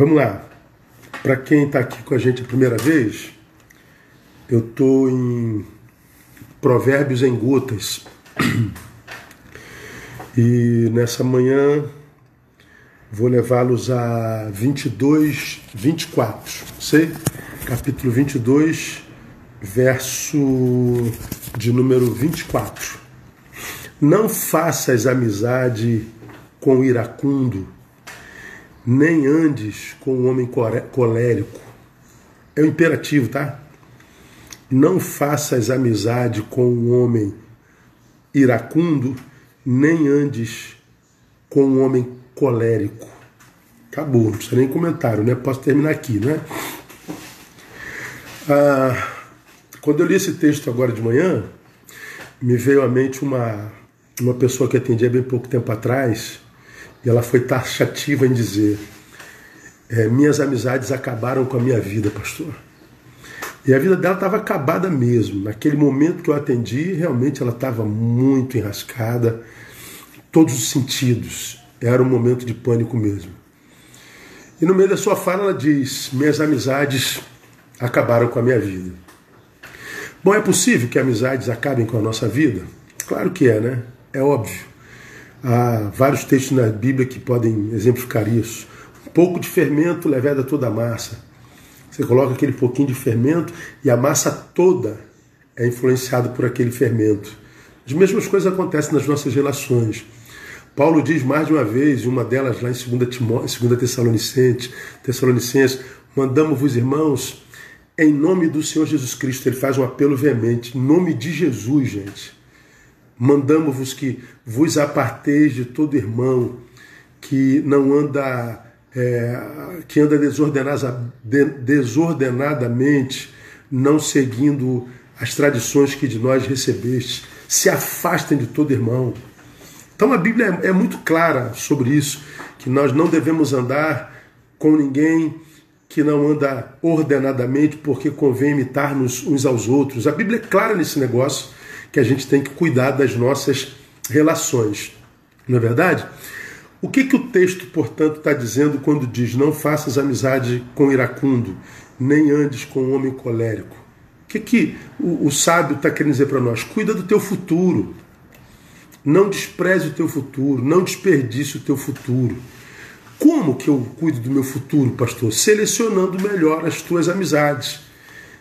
Vamos lá. Para quem está aqui com a gente a primeira vez, eu estou em Provérbios em Gotas. E nessa manhã vou levá-los a 22, 24. Sei? Capítulo 22, verso de número 24. Não faças amizade com o iracundo, nem andes com o homem colérico. É o imperativo, tá? Não faças amizade com o homem iracundo, nem andes com um homem colérico. Acabou, não precisa nem comentário, né? Posso terminar aqui, né? Ah, quando eu li esse texto agora de manhã, me veio à mente uma, uma pessoa que atendia bem pouco tempo atrás, e ela foi taxativa em dizer: é, Minhas amizades acabaram com a minha vida, pastor. E a vida dela estava acabada mesmo. Naquele momento que eu atendi, realmente ela estava muito enrascada, todos os sentidos. Era um momento de pânico mesmo. E no meio da sua fala ela diz: Minhas amizades acabaram com a minha vida. Bom, é possível que amizades acabem com a nossa vida? Claro que é, né? É óbvio. Há vários textos na Bíblia que podem exemplificar isso. Um pouco de fermento leveda toda a massa. Você coloca aquele pouquinho de fermento e a massa toda é influenciada por aquele fermento. As mesmas coisas acontecem nas nossas relações. Paulo diz mais de uma vez, uma delas lá em 2, Timó, 2 Tessalonicenses, Tessalonicenses, mandamos-vos, irmãos, em nome do Senhor Jesus Cristo. Ele faz um apelo veemente, em nome de Jesus, gente. Mandamos-vos que vos aparteis de todo irmão que não anda é, que anda desordenadamente, não seguindo as tradições que de nós recebeste, se afastem de todo irmão. Então a Bíblia é, é muito clara sobre isso, que nós não devemos andar com ninguém que não anda ordenadamente, porque convém imitar-nos uns aos outros. A Bíblia é clara nesse negócio, que a gente tem que cuidar das nossas relações. Não é verdade? O que, que o texto, portanto, está dizendo quando diz: Não faças amizade com iracundo, nem andes com homem colérico? O que, que o, o sábio está querendo dizer para nós? Cuida do teu futuro. Não despreze o teu futuro, não desperdice o teu futuro. Como que eu cuido do meu futuro, pastor? Selecionando melhor as tuas amizades,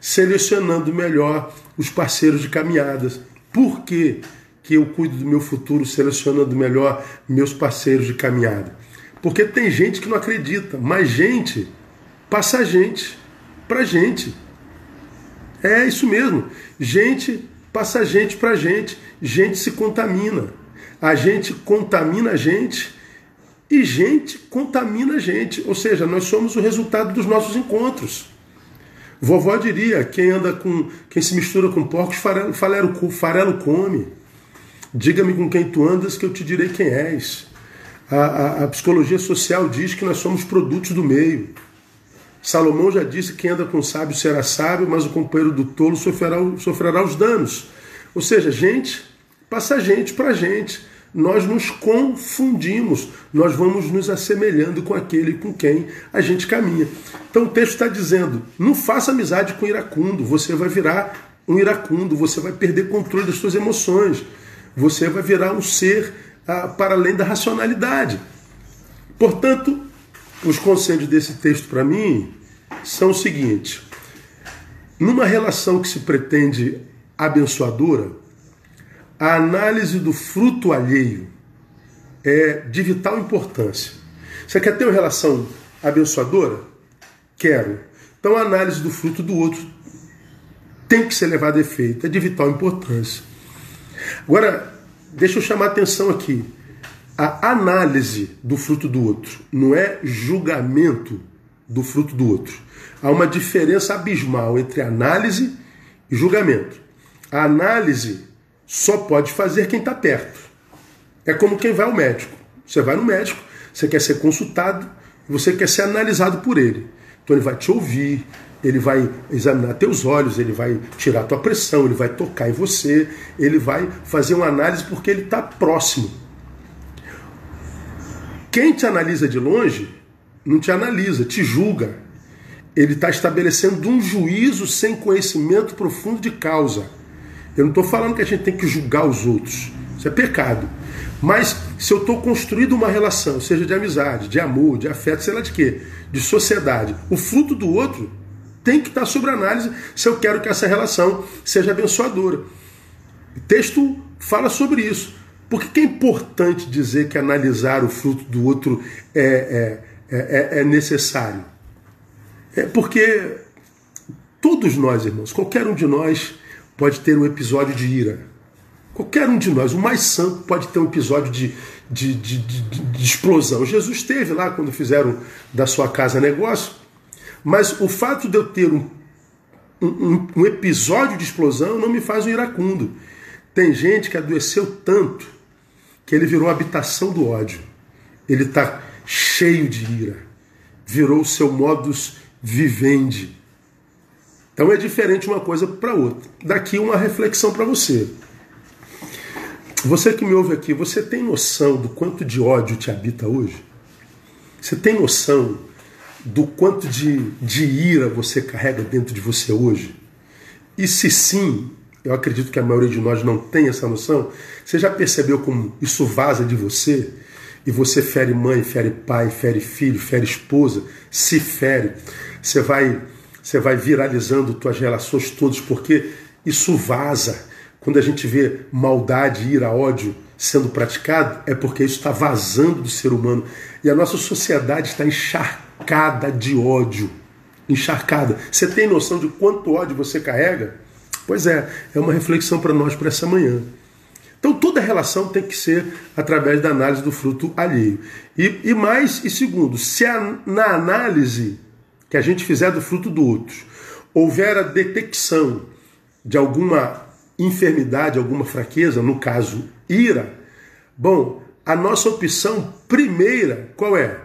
selecionando melhor os parceiros de caminhadas. Por quê? que eu cuido do meu futuro selecionando melhor meus parceiros de caminhada. Porque tem gente que não acredita, mas gente passa gente para gente. É isso mesmo. Gente passa gente para gente. Gente se contamina. A gente contamina a gente e gente contamina a gente. Ou seja, nós somos o resultado dos nossos encontros. Vovó diria: quem anda com, quem se mistura com porcos, farelo, farelo, farelo come. Diga-me com quem tu andas, que eu te direi quem és. A, a, a, psicologia social diz que nós somos produtos do meio. Salomão já disse que quem anda com sábio será sábio, mas o companheiro do tolo sofrerá, sofrerá os danos. Ou seja, gente passa gente para gente. Nós nos confundimos, nós vamos nos assemelhando com aquele com quem a gente caminha. Então o texto está dizendo: não faça amizade com iracundo, você vai virar um iracundo, você vai perder controle das suas emoções. Você vai virar um ser ah, para além da racionalidade. Portanto, os conselhos desse texto para mim são o seguinte: numa relação que se pretende abençoadora, a análise do fruto alheio é de vital importância. Você quer ter uma relação abençoadora? Quero. Então a análise do fruto do outro tem que ser levada a efeito, é de vital importância. Agora, deixa eu chamar a atenção aqui. A análise do fruto do outro não é julgamento do fruto do outro. Há uma diferença abismal entre análise e julgamento. A análise só pode fazer quem está perto. É como quem vai ao médico. Você vai no médico, você quer ser consultado, você quer ser analisado por ele. Então ele vai te ouvir, ele vai examinar teus olhos, ele vai tirar tua pressão, ele vai tocar em você, ele vai fazer uma análise porque ele está próximo. Quem te analisa de longe não te analisa, te julga. Ele está estabelecendo um juízo sem conhecimento profundo de causa. Eu não estou falando que a gente tem que julgar os outros. Isso é pecado. Mas se eu estou construindo uma relação, seja de amizade, de amor, de afeto, sei lá de quê, de sociedade, o fruto do outro tem que estar sobre análise se eu quero que essa relação seja abençoadora. O texto fala sobre isso. Por que é importante dizer que analisar o fruto do outro é, é, é, é necessário? É porque todos nós, irmãos, qualquer um de nós pode ter um episódio de ira. Qualquer um de nós, o mais santo, pode ter um episódio de, de, de, de, explosão. Jesus teve lá quando fizeram da sua casa negócio, mas o fato de eu ter um, um, um episódio de explosão não me faz um iracundo. Tem gente que adoeceu tanto que ele virou habitação do ódio. Ele está cheio de ira. Virou o seu modus vivendi. Então é diferente uma coisa para outra. Daqui uma reflexão para você. Você que me ouve aqui, você tem noção do quanto de ódio te habita hoje? Você tem noção do quanto de, de ira você carrega dentro de você hoje? E se sim, eu acredito que a maioria de nós não tem essa noção, você já percebeu como isso vaza de você? E você fere mãe, fere pai, fere filho, fere esposa, se fere. Você vai, você vai viralizando suas relações todas, porque isso vaza. Quando a gente vê maldade, ira, ódio sendo praticado, é porque isso está vazando do ser humano. E a nossa sociedade está encharcada de ódio. Encharcada. Você tem noção de quanto ódio você carrega? Pois é, é uma reflexão para nós para essa manhã. Então toda relação tem que ser através da análise do fruto alheio. E, e mais, e segundo, se a, na análise que a gente fizer do fruto do outro houver a detecção de alguma enfermidade, alguma fraqueza, no caso ira, bom, a nossa opção primeira qual é?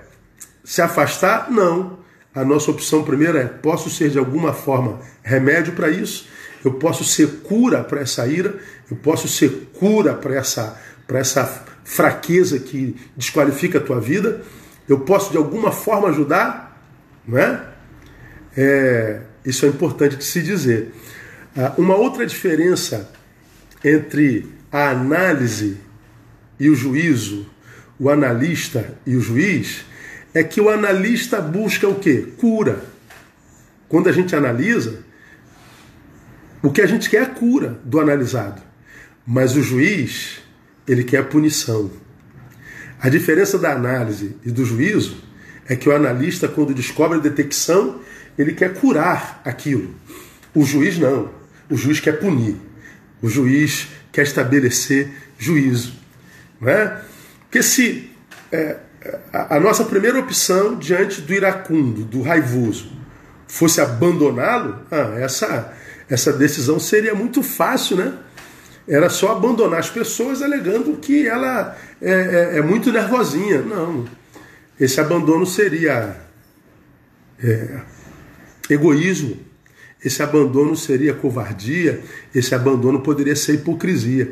Se afastar? Não. A nossa opção primeira é: posso ser de alguma forma remédio para isso? eu posso ser cura para essa ira, eu posso ser cura para essa, essa fraqueza que desqualifica a tua vida, eu posso de alguma forma ajudar, não é? é isso é importante de se dizer. Ah, uma outra diferença entre a análise e o juízo, o analista e o juiz, é que o analista busca o quê? Cura. Quando a gente analisa, o que a gente quer é a cura do analisado, mas o juiz, ele quer a punição. A diferença da análise e do juízo é que o analista, quando descobre a detecção, ele quer curar aquilo. O juiz não. O juiz quer punir. O juiz quer estabelecer juízo. Não é? Porque se é, a, a nossa primeira opção diante do iracundo, do raivoso, fosse abandoná-lo, ah, essa essa decisão seria muito fácil, né? Era só abandonar as pessoas alegando que ela é, é, é muito nervosinha. Não. Esse abandono seria é, egoísmo, esse abandono seria covardia, esse abandono poderia ser hipocrisia.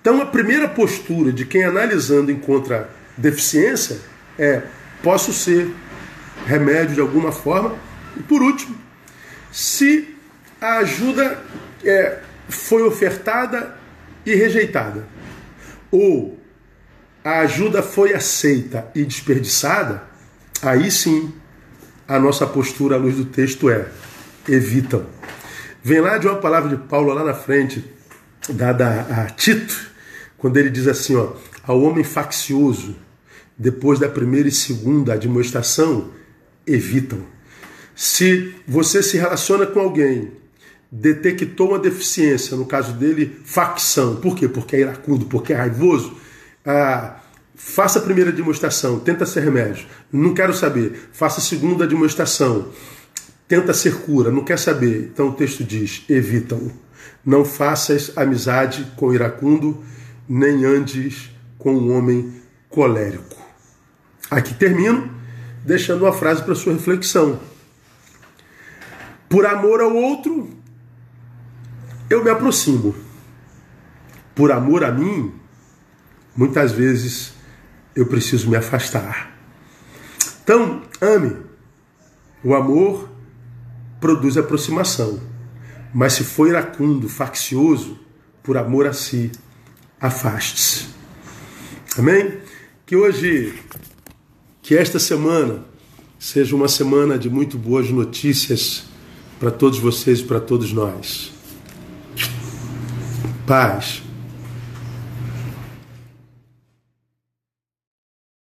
Então, a primeira postura de quem analisando encontra deficiência é: posso ser remédio de alguma forma. E por último, se a ajuda é, foi ofertada e rejeitada, ou a ajuda foi aceita e desperdiçada, aí sim a nossa postura à luz do texto é evitam. Vem lá de uma palavra de Paulo lá na frente, dada a Tito, quando ele diz assim, ó, ao homem faccioso, depois da primeira e segunda admoestação, evitam. Se você se relaciona com alguém detectou uma deficiência, no caso dele, facção. Por quê? Porque é iracundo, porque é raivoso. Ah, faça a primeira demonstração, tenta ser remédio. Não quero saber. Faça a segunda demonstração, tenta ser cura. Não quer saber. Então o texto diz: evitam. Não faças amizade com iracundo, nem andes com um homem colérico. Aqui termino, deixando uma frase para sua reflexão. Por amor ao outro, eu me aproximo. Por amor a mim, muitas vezes eu preciso me afastar. Então, ame. O amor produz aproximação. Mas se for iracundo, faccioso, por amor a si, afaste-se. Amém? Que hoje, que esta semana seja uma semana de muito boas notícias para todos vocês e para todos nós. Paz.